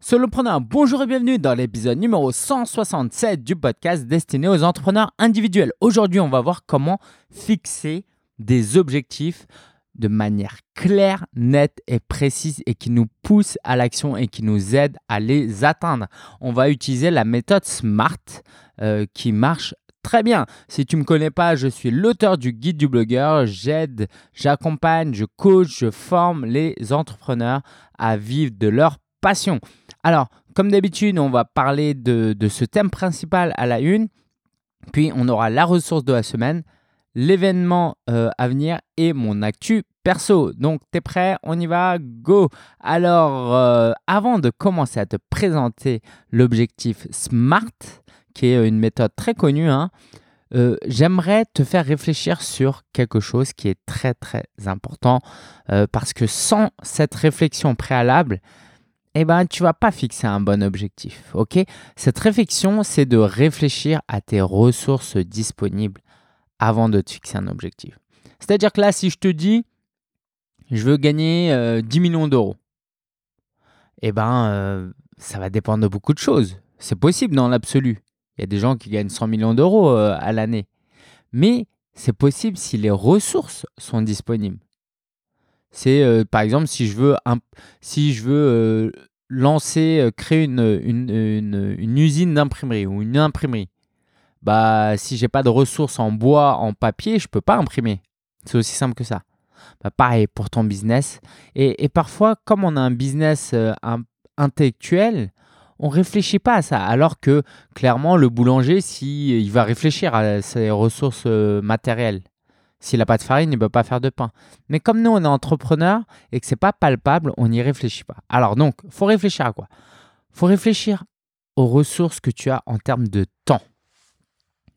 Solopreneur, bonjour et bienvenue dans l'épisode numéro 167 du podcast destiné aux entrepreneurs individuels. Aujourd'hui, on va voir comment fixer des objectifs de manière claire, nette et précise et qui nous pousse à l'action et qui nous aide à les atteindre. On va utiliser la méthode SMART euh, qui marche très bien. Si tu ne me connais pas, je suis l'auteur du guide du blogueur. J'aide, j'accompagne, je coach, je forme les entrepreneurs à vivre de leur passion. Alors, comme d'habitude, on va parler de, ce thème principal à la une, puis on aura la ressource de la semaine, l'événement euh, à venir et mon actu perso. Donc, t'es prêt? On y va? Go! Alors, euh, avant de commencer à te présenter l'objectif SMART, qui est une méthode très connue, hein, euh, j'aimerais te faire réfléchir sur quelque chose qui est très très important parce que sans cette réflexion préalable, eh ben, tu vas pas fixer un bon objectif. ok? Cette réflexion, c'est de réfléchir à tes ressources disponibles avant de te fixer un objectif. C'est-à-dire que là, si je te dis, je veux gagner 10 euh, millions d'euros, eh ben, euh, ça va dépendre de beaucoup de choses. C'est possible dans l'absolu. Il y a des gens qui gagnent 100 millions d'euros euh, à l'année. Mais c'est possible si les ressources sont disponibles. C'est par exemple si je veux, si je veux lancer, créer une, une, usine d'imprimerie ou une imprimerie. Bah, si j'ai pas de ressources en bois, en papier, je peux pas imprimer. C'est aussi simple que ça. Bah, pareil pour ton business. Et, parfois, comme on a un business intellectuel, on réfléchit pas à ça. Alors que clairement, le boulanger, si, il va réfléchir à ses ressources matérielles. S'il n'a pas de farine, il ne peut pas faire de pain. Mais comme nous, on est entrepreneur et que c'est pas palpable, on n'y réfléchit pas. Alors donc, faut réfléchir à quoi? Faut réfléchir aux ressources que tu as en termes de temps.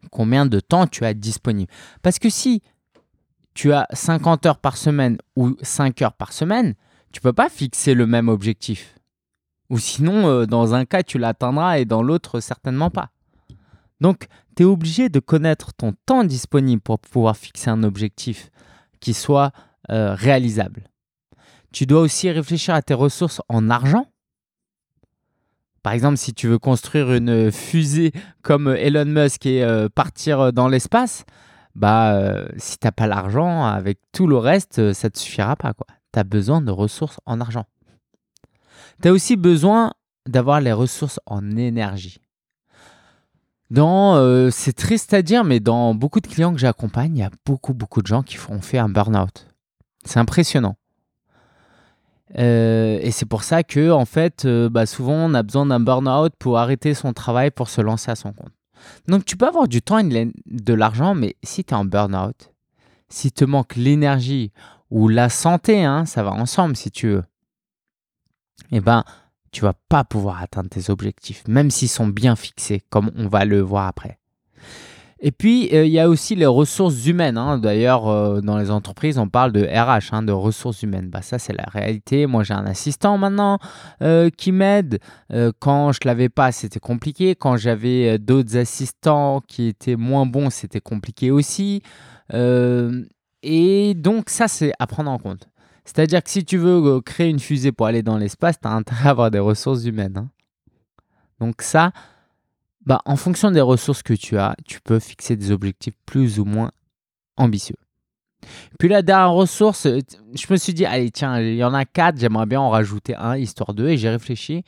Combien de temps tu as disponible? Parce que si tu as 50 heures par semaine ou 5 heures par semaine, tu peux pas fixer le même objectif. Ou sinon, euh, dans un cas, tu l'atteindras et dans l'autre, certainement pas. Donc, tu es obligé de connaître ton temps disponible pour pouvoir fixer un objectif qui soit euh, réalisable. Tu dois aussi réfléchir à tes ressources en argent. Par exemple, si tu veux construire une fusée comme Elon Musk et euh, partir dans l'espace, bah, euh, si tu n'as pas l'argent, avec tout le reste, ça ne te suffira pas. Tu as besoin de ressources en argent. Tu as aussi besoin d'avoir les ressources en énergie. Euh, c'est triste à dire, mais dans beaucoup de clients que j'accompagne, il y a beaucoup, beaucoup de gens qui ont fait un burn-out. C'est impressionnant. Euh, et c'est pour ça que, en fait, euh, bah, souvent, on a besoin d'un burn-out pour arrêter son travail pour se lancer à son compte. Donc, tu peux avoir du temps et de l'argent, mais si tu es en burn-out, si te manque l'énergie ou la santé, hein, ça va ensemble si tu veux, eh ben, tu vas pas pouvoir atteindre tes objectifs, même s'ils sont bien fixés, comme on va le voir après. Et puis, euh, il y a aussi les ressources humaines. Hein. D'ailleurs, euh, dans les entreprises, on parle de RH, hein, de ressources humaines. Bah, ça, c'est la réalité. Moi, j'ai un assistant maintenant euh, qui m'aide. quand je ne l'avais pas, c'était compliqué. Quand j'avais d'autres assistants qui étaient moins bons, c'était compliqué aussi. et donc, ça, c'est à prendre en compte. C'est-à-dire que si tu veux euh, créer une fusée pour aller dans l'espace, tu as intérêt à avoir des ressources humaines. Hein. Donc ça, bah, en fonction des ressources que tu as, tu peux fixer des objectifs plus ou moins ambitieux. Puis la dernière ressource, euh, je me suis dit, allez, tiens, il y en a quatre, j'aimerais bien en rajouter un, histoire d'eux, et j'ai réfléchi,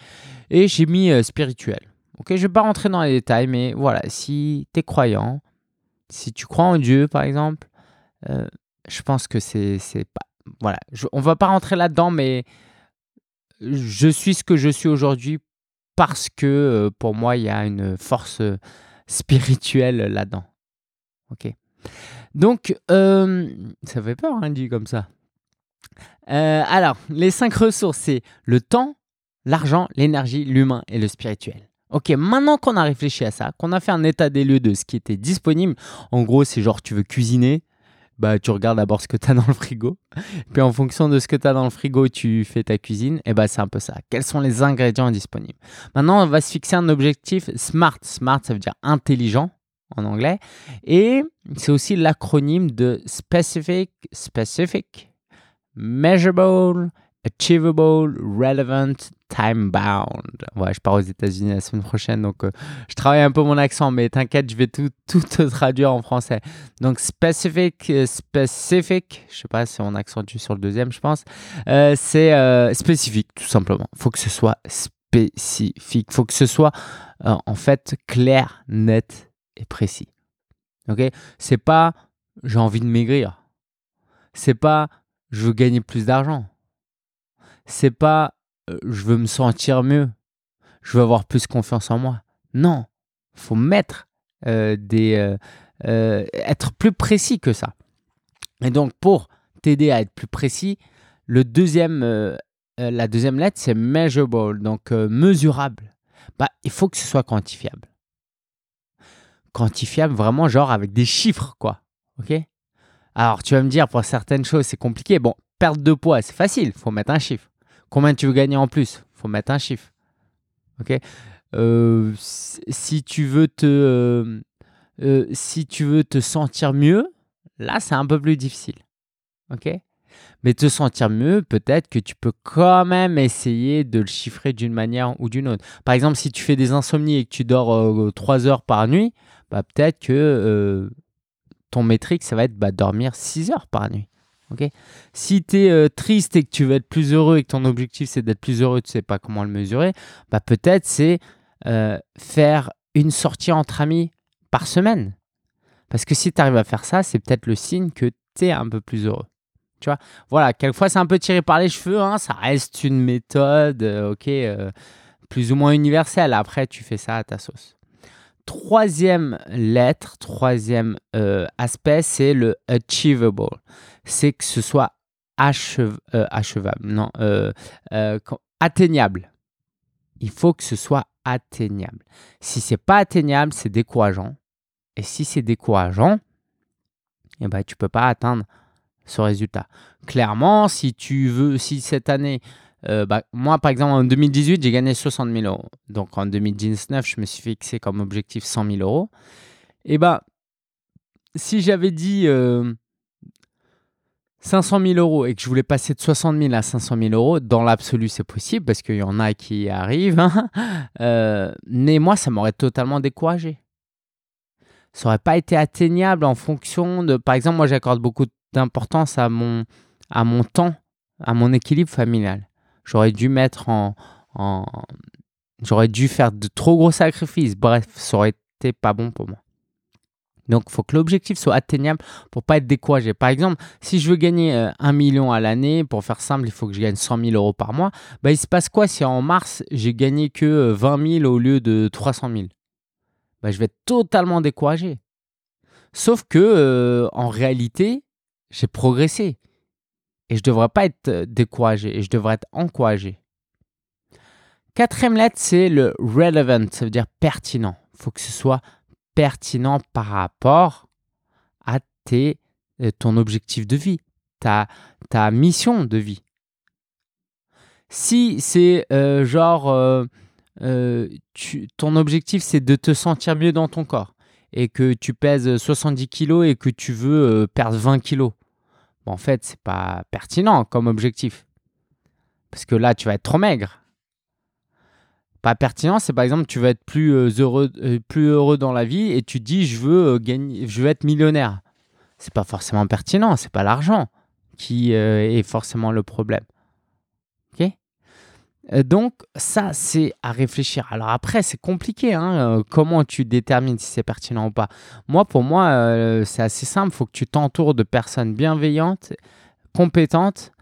et j'ai mis euh, spirituel. Ok, je ne vais pas rentrer dans les détails, mais voilà, si tu es croyant, si tu crois en Dieu, par exemple, je pense que c'est pas voilà, on va pas rentrer là-dedans, mais je suis ce que je suis aujourd'hui parce que euh, pour moi, il y a une force euh, spirituelle là-dedans. Ok. Donc, euh, ça fait peur, hein, dit comme ça. alors, les cinq ressources, c'est le temps, l'argent, l'énergie, l'humain et le spirituel. Ok, maintenant qu'on a réfléchi à ça, qu'on a fait un état des lieux de ce qui était disponible, en gros, c'est genre tu veux cuisiner, bah, tu regardes d'abord ce que tu as dans le frigo. Puis en fonction de ce que tu as dans le frigo, tu fais ta cuisine. Et bah, c'est un peu ça. Quels sont les ingrédients disponibles? Maintenant, on va se fixer un objectif SMART. SMART, ça veut dire intelligent en anglais. Et c'est aussi l'acronyme de Specific, Specific, Measurable Achievable, relevant, time bound. Ouais, je pars aux États-Unis la semaine prochaine, donc euh, je travaille un peu mon accent, mais t'inquiète, je vais tout, tout te traduire en français. Donc, specific, euh, specific, je sais pas si on accentue sur le deuxième, je pense. Euh, c'est spécifique, tout simplement. Il faut que ce soit spécifique. Il faut que ce soit en fait clair, net et précis. Ok? C'est pas j'ai envie de maigrir. C'est pas je veux gagner plus d'argent c'est pas euh, je veux me sentir mieux, je veux avoir plus confiance en moi. Non, faut mettre euh, des euh, être plus précis que ça. Et donc pour t'aider à être plus précis, le deuxième la deuxième lettre c'est measurable, donc mesurable. Bah, il faut que ce soit quantifiable. Quantifiable vraiment genre avec des chiffres quoi. OK? Alors tu vas me dire pour certaines choses c'est compliqué. Bon, perte de poids, c'est facile, faut mettre un chiffre. Combien tu veux gagner en plus? Faut mettre un chiffre. Ok? Euh, si tu veux te euh, euh, si tu veux te sentir mieux, là c'est un peu plus difficile. Ok? Mais te sentir mieux, peut-être que tu peux quand même essayer de le chiffrer d'une manière ou d'une autre. Par exemple, si tu fais des insomnies et que tu dors 3 heures par nuit, bah, peut-être que ton métrique, ça va être bah, dormir 6 heures par nuit si tu es euh, triste et que tu veux être plus heureux et que ton objectif c'est d'être plus heureux, tu sais pas comment le mesurer, bah peut-être c'est euh, faire une sortie entre amis par semaine. Parce que si tu arrives à faire ça, c'est peut-être le signe que tu es un peu plus heureux. Tu vois? Voilà, quelquefois c'est un peu tiré par les cheveux, hein, ça reste une méthode, euh, plus ou moins universelle. Après, tu fais ça à ta sauce. Troisième lettre, troisième aspect, c'est le achievable c'est que ce soit euh, achevable, non, euh, euh, atteignable. Il faut que ce soit atteignable. Si c'est pas atteignable, c'est décourageant. Et si c'est décourageant, eh ben, tu peux pas atteindre ce résultat. Clairement, si tu veux, si cette année, bah, moi par exemple en 2018, j'ai gagné 60 000 euros. Donc en 2019, je me suis fixé comme objectif 100 000 euros. Et ben, si j'avais dit 500 000 euros et que je voulais passer de 60 000 à 500 000 euros, dans l'absolu, c'est possible parce qu'il y en a qui arrivent. Hein. Euh, mais moi, ça m'aurait totalement découragé. Ça n'aurait pas été atteignable en fonction de. Par exemple, moi, j'accorde beaucoup d'importance à mon, à mon temps, à mon équilibre familial. J'aurais dû mettre en. en... J'aurais dû faire de trop gros sacrifices. Bref, ça aurait été pas bon pour moi. Donc, il faut que l'objectif soit atteignable pour pas être découragé. Par exemple, si je veux gagner euh, un million à l'année, pour faire simple, il faut que je gagne 100 000 euros par mois. Bah, il se passe quoi si en mars, j'ai gagné que 20 euh, 000 au lieu de 300 000 bah, Je vais être totalement découragé. Sauf que, euh, en réalité, j'ai progressé. Et je ne devrais pas être découragé, et je devrais être encouragé. Quatrième lettre, c'est le relevant, ça veut dire pertinent. Il faut que ce soit pertinent par rapport à tes, euh, ton objectif de vie, ta, ta mission de vie. Si c'est euh, genre, euh, tu, ton objectif c'est de te sentir mieux dans ton corps et que tu pèses 70 kilos et que tu veux perdre 20 kilos, en fait, c'est pas pertinent comme objectif. Parce que là, tu vas être trop maigre pas pertinent, c'est par exemple tu veux être plus euh, heureux, euh, plus heureux dans la vie et tu dis je veux euh, gagner, je veux être millionnaire. C'est pas forcément pertinent, c'est pas l'argent qui est forcément le problème. Ok? Donc ça c'est à réfléchir. Alors après c'est compliqué, hein, comment tu détermines si c'est pertinent ou pas. Moi pour moi c'est assez simple, faut que tu t'entoures de personnes bienveillantes, compétentes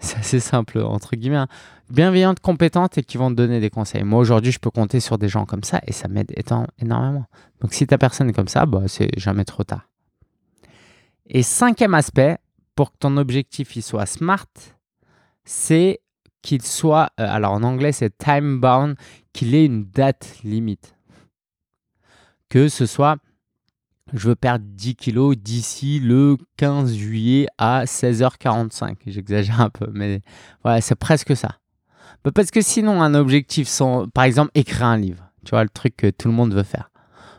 c'est assez simple, entre guillemets, hein. bienveillantes, compétentes et qui vont te donner des conseils. Moi, aujourd'hui, je peux compter sur des gens comme ça et ça m'aide énormément. Donc, si ta personne est comme ça, bah, c'est jamais trop tard. Et cinquième aspect, pour que ton objectif il soit smart, c'est qu'il soit, euh, alors en anglais c'est time bound, qu'il ait une date limite. Que ce soit je veux perdre 10 kilos d'ici le 15 juillet à 16h45. J'exagère un peu, mais voilà, c'est presque ça. Bah, parce que sinon, un objectif, sans, par exemple, écrire un livre, tu vois, le truc que tout le monde veut faire.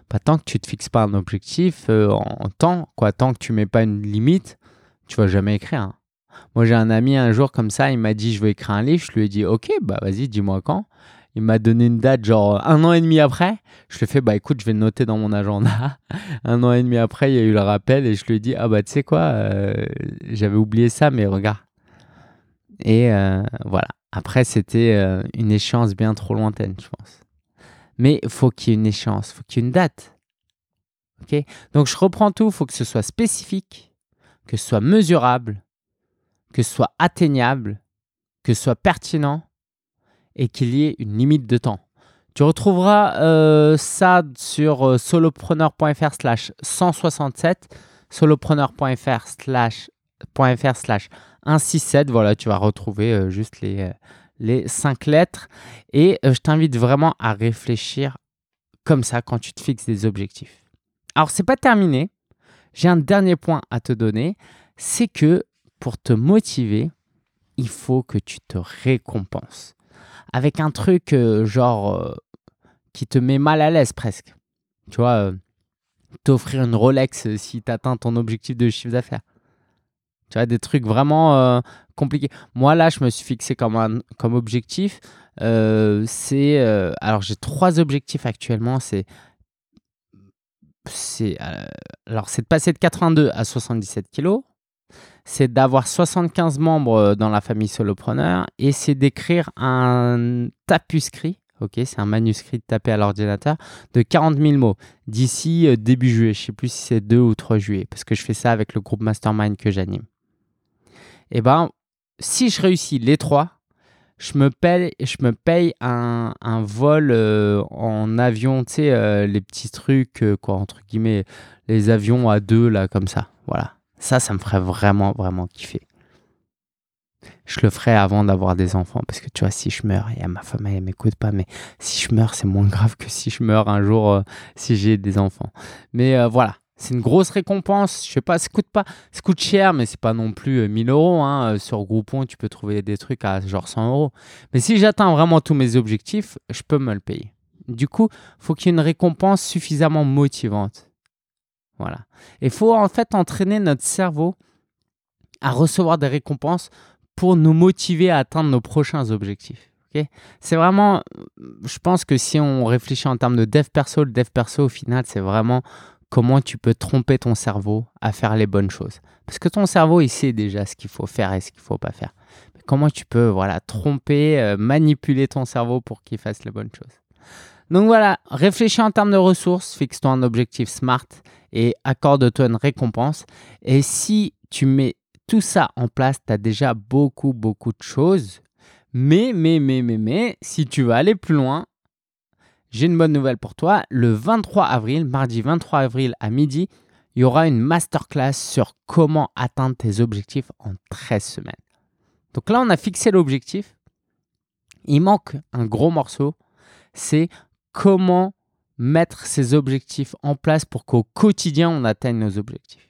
Pas tant que tu te fixes pas un objectif euh, en temps, quoi, tant que tu mets pas une limite, tu vas jamais écrire. Hein. Moi, j'ai un ami un jour comme ça, il m'a dit je veux écrire un livre. Je lui ai dit ok, bah vas-y, dis-moi quand. Il m'a donné une date, genre un an et demi après. Je lui ai fait bah écoute, je vais noter dans mon agenda. un an et demi après, il y a eu le rappel et je lui ai dit ah bah tu sais quoi, euh, j'avais oublié ça, mais regarde. Et euh, voilà. Après, c'était euh, une échéance bien trop lointaine, je pense. Mais faut qu'il y ait une échéance, faut qu'il y ait une date. ok? Donc je reprends tout, il faut que ce soit spécifique, que ce soit mesurable, que ce soit atteignable, que ce soit pertinent et qu'il y ait une limite de temps. Tu retrouveras euh, ça sur euh, solopreneur.fr slash 167, solopreneur.fr slash 167. Voilà, tu vas retrouver euh, juste les, les cinq lettres. Et je t'invite vraiment à réfléchir comme ça quand tu te fixes des objectifs. Alors, c'est pas terminé. J'ai un dernier point à te donner. C'est que pour te motiver, il faut que tu te récompenses. Avec un truc euh, genre euh, qui te met mal à l'aise presque. Tu vois, euh, t'offrir une Rolex si tu atteins ton objectif de chiffre d'affaires. Tu vois, des trucs vraiment compliqués. Moi, là, je me suis fixé comme, comme objectif. c'est. alors, j'ai trois objectifs actuellement. C'est. C'est, alors, c'est de passer de 82 à 77 kilos c'est d'avoir 75 membres euh, dans la famille solopreneur et c'est d'écrire un tapuscrit, ok, c'est un manuscrit tapé à l'ordinateur de 40 000 mots d'ici euh, début juillet. Je ne sais plus si c'est 2 ou 3 juillet parce que je fais ça avec le groupe Mastermind que j'anime. Et eh ben, si je réussis les trois, je me paye, je me paye un, vol euh, en avion, tu sais, les petits trucs, quoi, entre guillemets, les avions à deux, là, comme ça. Voilà. Ça, ça me ferait vraiment, vraiment kiffer. Je le ferais avant d'avoir des enfants parce que tu vois, si je meurs, et ma femme, elle m'écoute pas, mais si je meurs, c'est moins grave que si je meurs un jour euh, si j'ai des enfants. Mais euh, voilà, c'est une grosse récompense. Je sais pas, ça coûte pas, ça coûte cher, mais c'est pas non plus 1000 euh, euros. Hein. Sur Groupon, tu peux trouver des trucs à genre 100 euros. Mais si j'atteins vraiment tous mes objectifs, je peux me le payer. Du coup, faut qu'il y ait une récompense suffisamment motivante. Il faut en fait entraîner notre cerveau à recevoir des récompenses pour nous motiver à atteindre nos prochains objectifs. c'est vraiment, je pense que si on réfléchit en termes de dev perso, le dev perso au final, c'est vraiment comment tu peux tromper ton cerveau à faire les bonnes choses. Parce que ton cerveau, il sait déjà ce qu'il faut faire et ce qu'il ne faut pas faire. Mais comment tu peux voilà, tromper, euh, manipuler ton cerveau pour qu'il fasse les bonnes choses? Donc voilà, réfléchis en termes de ressources, fixe-toi un objectif SMART et accorde-toi une récompense. Et si tu mets tout ça en place, tu as déjà beaucoup, beaucoup de choses. Mais, mais, mais, mais, mais, si tu veux aller plus loin, j'ai une bonne nouvelle pour toi. Le 23 avril, mardi 23 avril à midi, il y aura une masterclass sur comment atteindre tes objectifs en 13 semaines. Donc là, on a fixé l'objectif. Il manque un gros morceau. C'est comment mettre ces objectifs en place pour qu'au quotidien, on atteigne nos objectifs.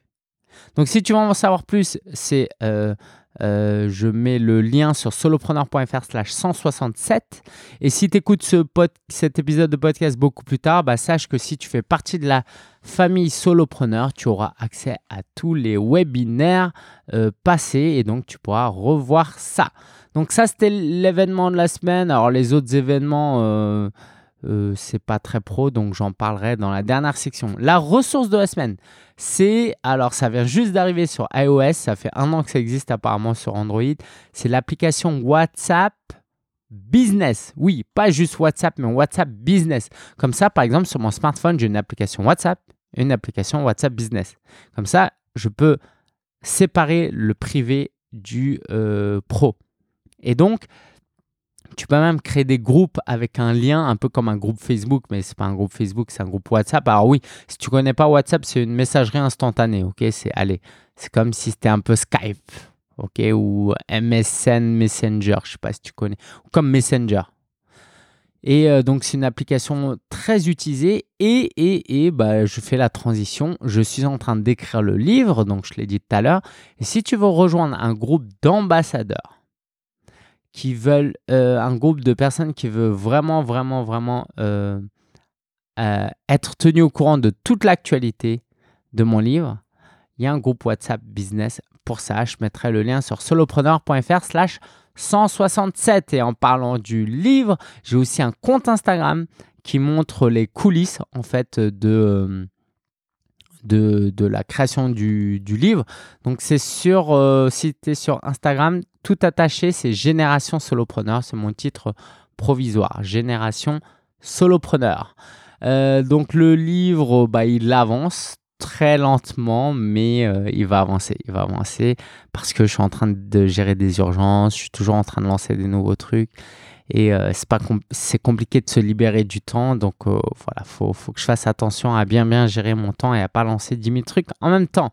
Donc, si tu veux en savoir plus, c'est euh, euh, je mets le lien sur solopreneur.fr slash 167. Et si tu écoutes ce cet épisode de podcast beaucoup plus tard, bah, sache que si tu fais partie de la famille solopreneur, tu auras accès à tous les webinaires euh, passés et donc tu pourras revoir ça. Donc ça, c'était l'événement de la semaine. Alors les autres événements... Euh, c'est pas très pro, donc j'en parlerai dans la dernière section. La ressource de la semaine, c'est, alors ça vient juste d'arriver sur iOS, ça fait un an que ça existe apparemment sur Android, c'est l'application WhatsApp Business. Oui, pas juste WhatsApp, mais WhatsApp Business. Comme ça, par exemple, sur mon smartphone, j'ai une application WhatsApp, une application WhatsApp Business. Comme ça, je peux séparer le privé du euh, pro. Et donc, tu peux même créer des groupes avec un lien, un peu comme un groupe Facebook, mais c'est pas un groupe Facebook, c'est un groupe WhatsApp. Alors oui, si tu connais pas WhatsApp, c'est une messagerie instantanée, ok? C'est allez, c'est comme si c'était un peu Skype, ok? Ou MSN Messenger, je sais pas si tu connais, ou comme Messenger. Et euh, donc c'est une application très utilisée et, et, et bah, je fais la transition. Je suis en train d'écrire le livre, donc je l'ai dit tout à l'heure. Et si tu veux rejoindre un groupe d'ambassadeurs, qui veulent, euh, un groupe de personnes qui veut vraiment, vraiment, vraiment euh, euh, être tenu au courant de toute l'actualité de mon livre, il y a un groupe WhatsApp Business pour ça, je mettrai le lien sur solopreneur.fr slash 167. Et en parlant du livre, j'ai aussi un compte Instagram qui montre les coulisses en fait de, de, la création du, du, livre. Donc c'est sur, euh, si tu es sur Instagram, tout attaché, c'est Génération Solopreneur, c'est mon titre provisoire, Génération Solopreneur. Euh, donc le livre, bah, il avance très lentement, mais euh, il va avancer. Il va avancer parce que je suis en train de gérer des urgences, je suis toujours en train de lancer des nouveaux trucs. Et euh, c'est compliqué de se libérer du temps. Donc euh, voilà, faut, faut que je fasse attention à bien bien gérer mon temps et à pas lancer 10 000 trucs en même temps.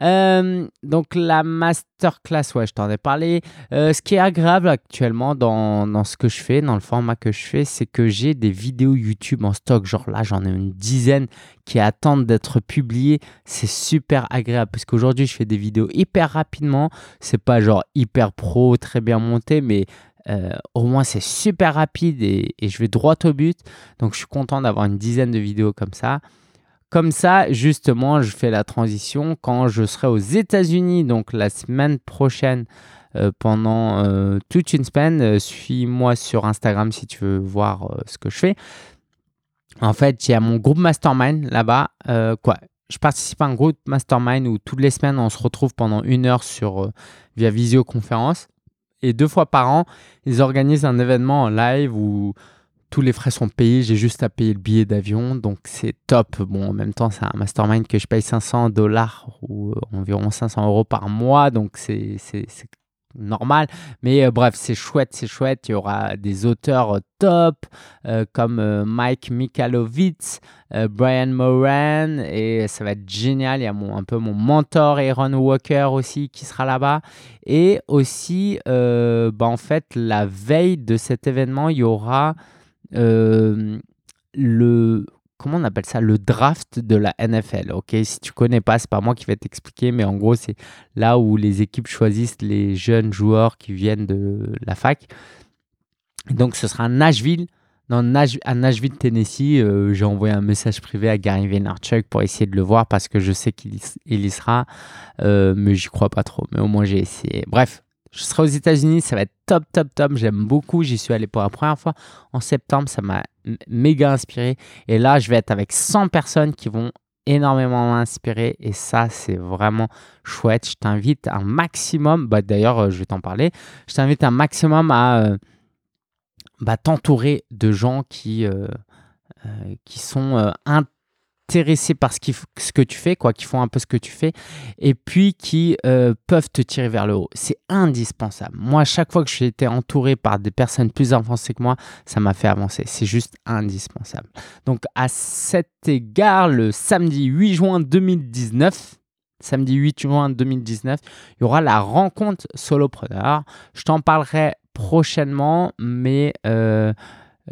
Euh, donc la masterclass, ouais, je t'en ai parlé. ce qui est agréable actuellement dans, dans, ce que je fais, dans le format que je fais, c'est que j'ai des vidéos YouTube en stock. Genre là, j'en ai une dizaine qui attendent d'être publiées. C'est super agréable parce qu'aujourd'hui, je fais des vidéos hyper rapidement. C'est pas genre hyper pro, très bien monté, mais euh, au moins, c'est super rapide et, je vais droit au but. Donc, je suis content d'avoir une dizaine de vidéos comme ça. Comme ça, justement, je fais la transition quand je serai aux États-Unis, donc la semaine prochaine, euh, pendant euh, toute une semaine. Suis-moi sur Instagram si tu veux voir ce que je fais. En fait, il y a mon groupe Mastermind là-bas. quoi? Je participe à un groupe mastermind où toutes les semaines on se retrouve pendant une heure via visioconférence. Et deux fois par an, ils organisent un événement en live où tous les frais sont payés. J'ai juste à payer le billet d'avion. Donc c'est top. Bon, en même temps, c'est un mastermind que je paye 500 dollars ou euh, environ 500 euros par mois. Donc c'est normal. Mais euh, bref, c'est chouette, c'est chouette. Il y aura des auteurs euh, top comme Mike Mikalovitz, Brian Moran, et ça va être génial. Il y a mon, un peu mon mentor Aaron Walker aussi qui sera là-bas. Et aussi, bah, en fait, la veille de cet événement, il y aura le comment on appelle ça? Le draft de la NFL. Ok, si tu connais pas, c'est pas moi qui vais t'expliquer, mais en gros c'est là où les équipes choisissent les jeunes joueurs qui viennent de la fac. Donc ce sera à Nashville. Dans à Nashville, Tennessee, euh, j'ai envoyé un message privé à Gary Vaynerchuk pour essayer de le voir parce que je sais qu'il y sera, euh, mais j'y crois pas trop. Mais au moins j'ai essayé. Bref, je serai aux États-Unis, ça va être top, top, top. J'aime beaucoup. J'y suis allé pour la première fois en septembre. Ça m'a méga inspiré. Et là, je vais être avec 100 personnes qui vont énormément m'inspirer. Et ça, c'est vraiment chouette. Je t'invite un maximum. Bah, D'ailleurs, euh, je vais t'en parler. Je t'invite un maximum à euh, bah, t'entourer de gens qui, euh, qui sont intéressés par ce, ce, que tu fais, quoi, qui font un peu ce que tu fais, et puis qui euh, peuvent te tirer vers le haut. C'est indispensable. Moi, chaque fois que j'ai été entouré par des personnes plus avancées que moi, ça m'a fait avancer. C'est juste indispensable. Donc, à cet égard, le samedi 8 juin 2019, samedi 8 juin 2019, il y aura la rencontre solopreneur. Je t'en parlerai prochainement, mais euh,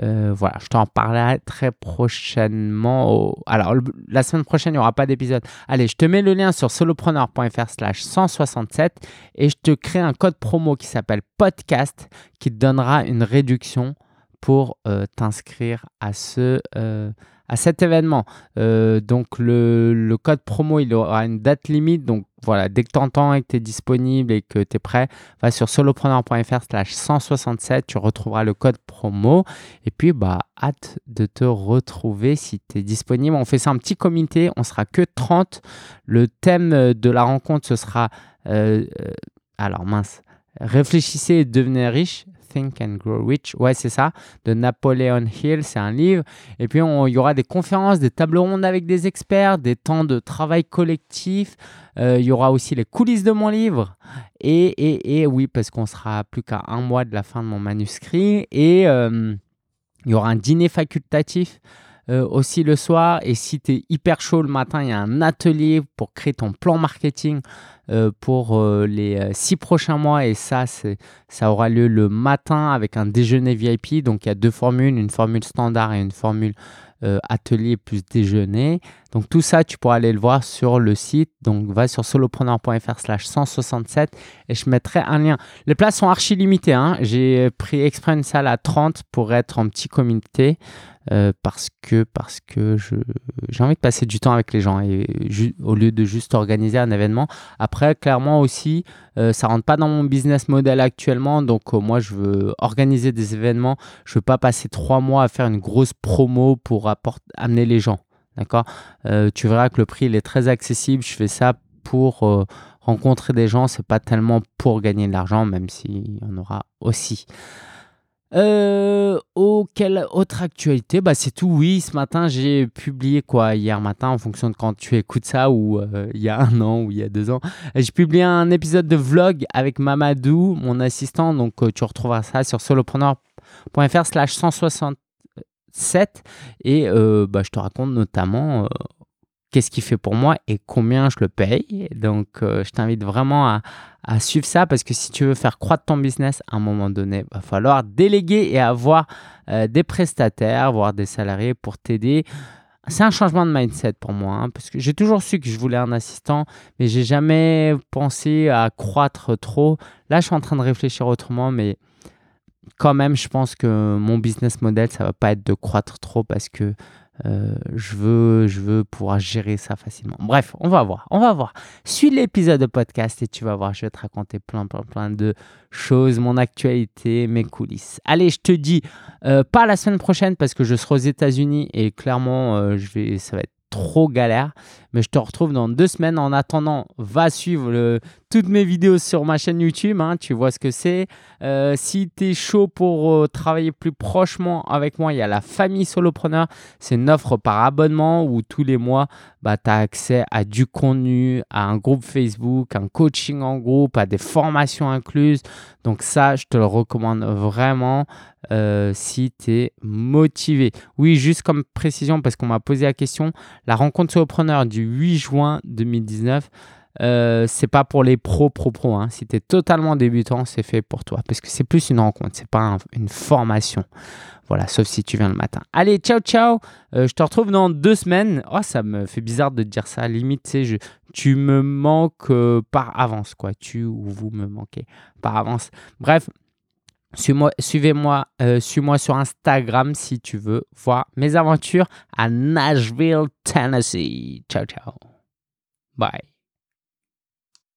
euh, voilà, je t'en parlerai très prochainement. Alors, la semaine prochaine, il n'y aura pas d'épisode. Allez, je te mets le lien sur solopreneur.fr slash 167 et je te crée un code promo qui s'appelle podcast qui te donnera une réduction pour euh, t'inscrire à ce, euh, à cet événement. Euh, donc le, code promo, il aura une date limite. Donc voilà, dès que tu entends et que tu es disponible et que tu es prêt, va sur solopreneur.fr slash 167, tu retrouveras le code promo. Et puis, bah, hâte de te retrouver si tu es disponible. On fait ça un petit comité, on sera que 30. Le thème de la rencontre, ce sera... Euh, euh, alors mince, réfléchissez et devenez riche. Think and Grow Rich. Ouais, c'est ça, de Napoleon Hill, c'est un livre. Et puis, il y aura des conférences, des tables rondes avec des experts, des temps de travail collectif. Euh, il y aura aussi les coulisses de mon livre. Et, et, et oui, parce qu'on sera plus qu'à un mois de la fin de mon manuscrit. Et euh, il y aura un dîner facultatif. Euh, aussi le soir. Et si tu es hyper chaud le matin, il y a un atelier pour créer ton plan marketing euh, pour euh, les six prochains mois. Et ça, ça aura lieu le matin avec un déjeuner VIP. Donc il y a deux formules, une formule standard et une formule atelier plus déjeuner. Donc tout ça, tu pourras aller le voir sur le site. Donc va sur solopreneur.fr slash 167 et je mettrai un lien. Les places sont archi limitées. Hein. J'ai pris exprès une salle à 30 pour être en petit comité. Euh, parce que, parce que j'ai envie de passer du temps avec les gens et au lieu de juste organiser un événement. Après, clairement aussi, euh, ça rentre pas dans mon business model actuellement. Donc, euh, moi, je veux organiser des événements. Je veux pas passer trois mois à faire une grosse promo pour amener les gens. D'accord? Euh, tu verras que le prix, il est très accessible. Je fais ça pour euh, rencontrer des gens. C'est pas tellement pour gagner de l'argent, même s'il y en aura aussi. Euh, quelle autre actualité? Bah, C'est tout, oui. Ce matin, j'ai publié quoi? Hier matin, en fonction de quand tu écoutes ça, ou euh, il y a un an, ou il y a deux ans. J'ai publié un épisode de vlog avec Mamadou, mon assistant. Donc, tu retrouveras ça sur solopreneur.fr slash 160 et euh, bah, je te raconte notamment euh, qu'est-ce qu'il fait pour moi et combien je le paye. Donc, euh, je t'invite vraiment à, suivre ça parce que si tu veux faire croître ton business, à un moment donné, il va falloir déléguer et avoir des prestataires, voire des salariés pour t'aider. C'est un changement de mindset pour moi, hein, parce que j'ai toujours su que je voulais un assistant, mais j'ai jamais pensé à croître trop. Là, je suis en train de réfléchir autrement, mais quand même, je pense que mon business model, ça va pas être de croître trop parce que euh, je, veux, je veux pouvoir gérer ça facilement. Bref, on va voir, on va voir. Suis l'épisode de podcast et tu vas voir, je vais te raconter plein, plein, plein de choses, mon actualité, mes coulisses. Allez, je te dis, euh, pas la semaine prochaine parce que je serai aux États-Unis et clairement, euh, je vais, ça va être trop galère. Mais je te retrouve dans deux semaines. En attendant, va suivre toutes mes vidéos sur ma chaîne YouTube. Hein, tu vois ce que c'est. Euh, si tu es chaud pour euh, travailler plus prochement avec moi, il y a la famille solopreneur. C'est une offre par abonnement où tous les mois, bah, tu as accès à du contenu, à un groupe Facebook, un coaching en groupe, à des formations incluses. Donc ça, je te le recommande vraiment. Euh, si tu es motivé. Oui, juste comme précision, parce qu'on m'a posé la question, la rencontre solopreneur du 8 juin 2019, euh, c'est pas pour les pros, pro, pro. Hein. Si tu totalement débutant, c'est fait pour toi. Parce que c'est plus une rencontre, c'est pas une formation. Voilà, sauf si tu viens le matin. Allez, ciao, ciao. Euh, je te retrouve dans deux semaines. Oh, ça me fait bizarre de dire ça. Limite, tu me manques euh, par avance, quoi. Tu ou vous me manquez par avance. Bref, Suivez-moi suivez euh, suis sur Instagram si tu veux voir mes aventures à Nashville, Tennessee. Ciao, ciao. Bye.